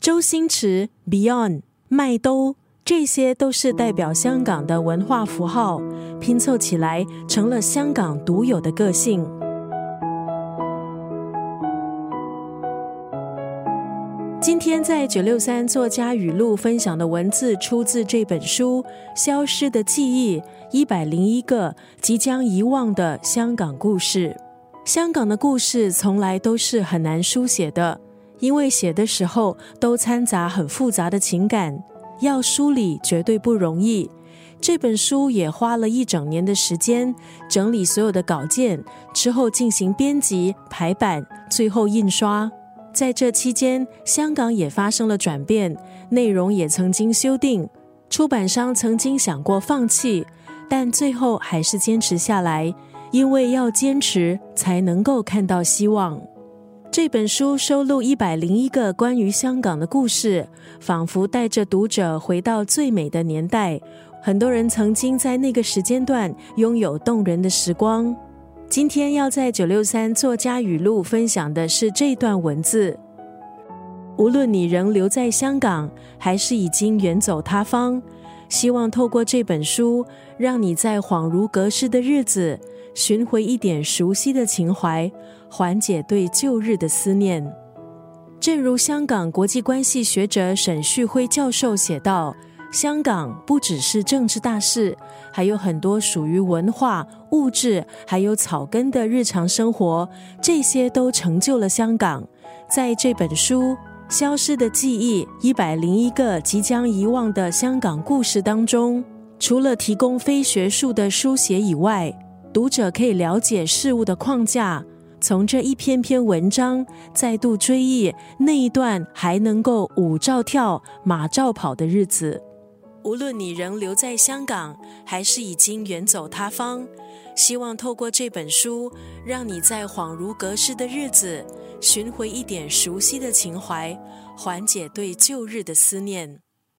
周星驰、Beyond、麦兜，这些都是代表香港的文化符号，拼凑起来成了香港独有的个性。今天在九六三作家语录分享的文字，出自这本书《消失的记忆：一百零一个即将遗忘的香港故事》。香港的故事从来都是很难书写的，因为写的时候都掺杂很复杂的情感，要梳理绝对不容易。这本书也花了一整年的时间整理所有的稿件，之后进行编辑、排版，最后印刷。在这期间，香港也发生了转变，内容也曾经修订。出版商曾经想过放弃，但最后还是坚持下来，因为要坚持才能够看到希望。这本书收录一百零一个关于香港的故事，仿佛带着读者回到最美的年代。很多人曾经在那个时间段拥有动人的时光。今天要在九六三作家语录分享的是这段文字。无论你仍留在香港，还是已经远走他方，希望透过这本书，让你在恍如隔世的日子，寻回一点熟悉的情怀，缓解对旧日的思念。正如香港国际关系学者沈旭辉教授写道。香港不只是政治大事，还有很多属于文化、物质还有草根的日常生活，这些都成就了香港。在这本书《消失的记忆：一百零一个即将遗忘的香港故事》当中，除了提供非学术的书写以外，读者可以了解事物的框架，从这一篇篇文章再度追忆那一段还能够舞照跳、马照跑的日子。无论你仍留在香港，还是已经远走他方，希望透过这本书，让你在恍如隔世的日子，寻回一点熟悉的情怀，缓解对旧日的思念。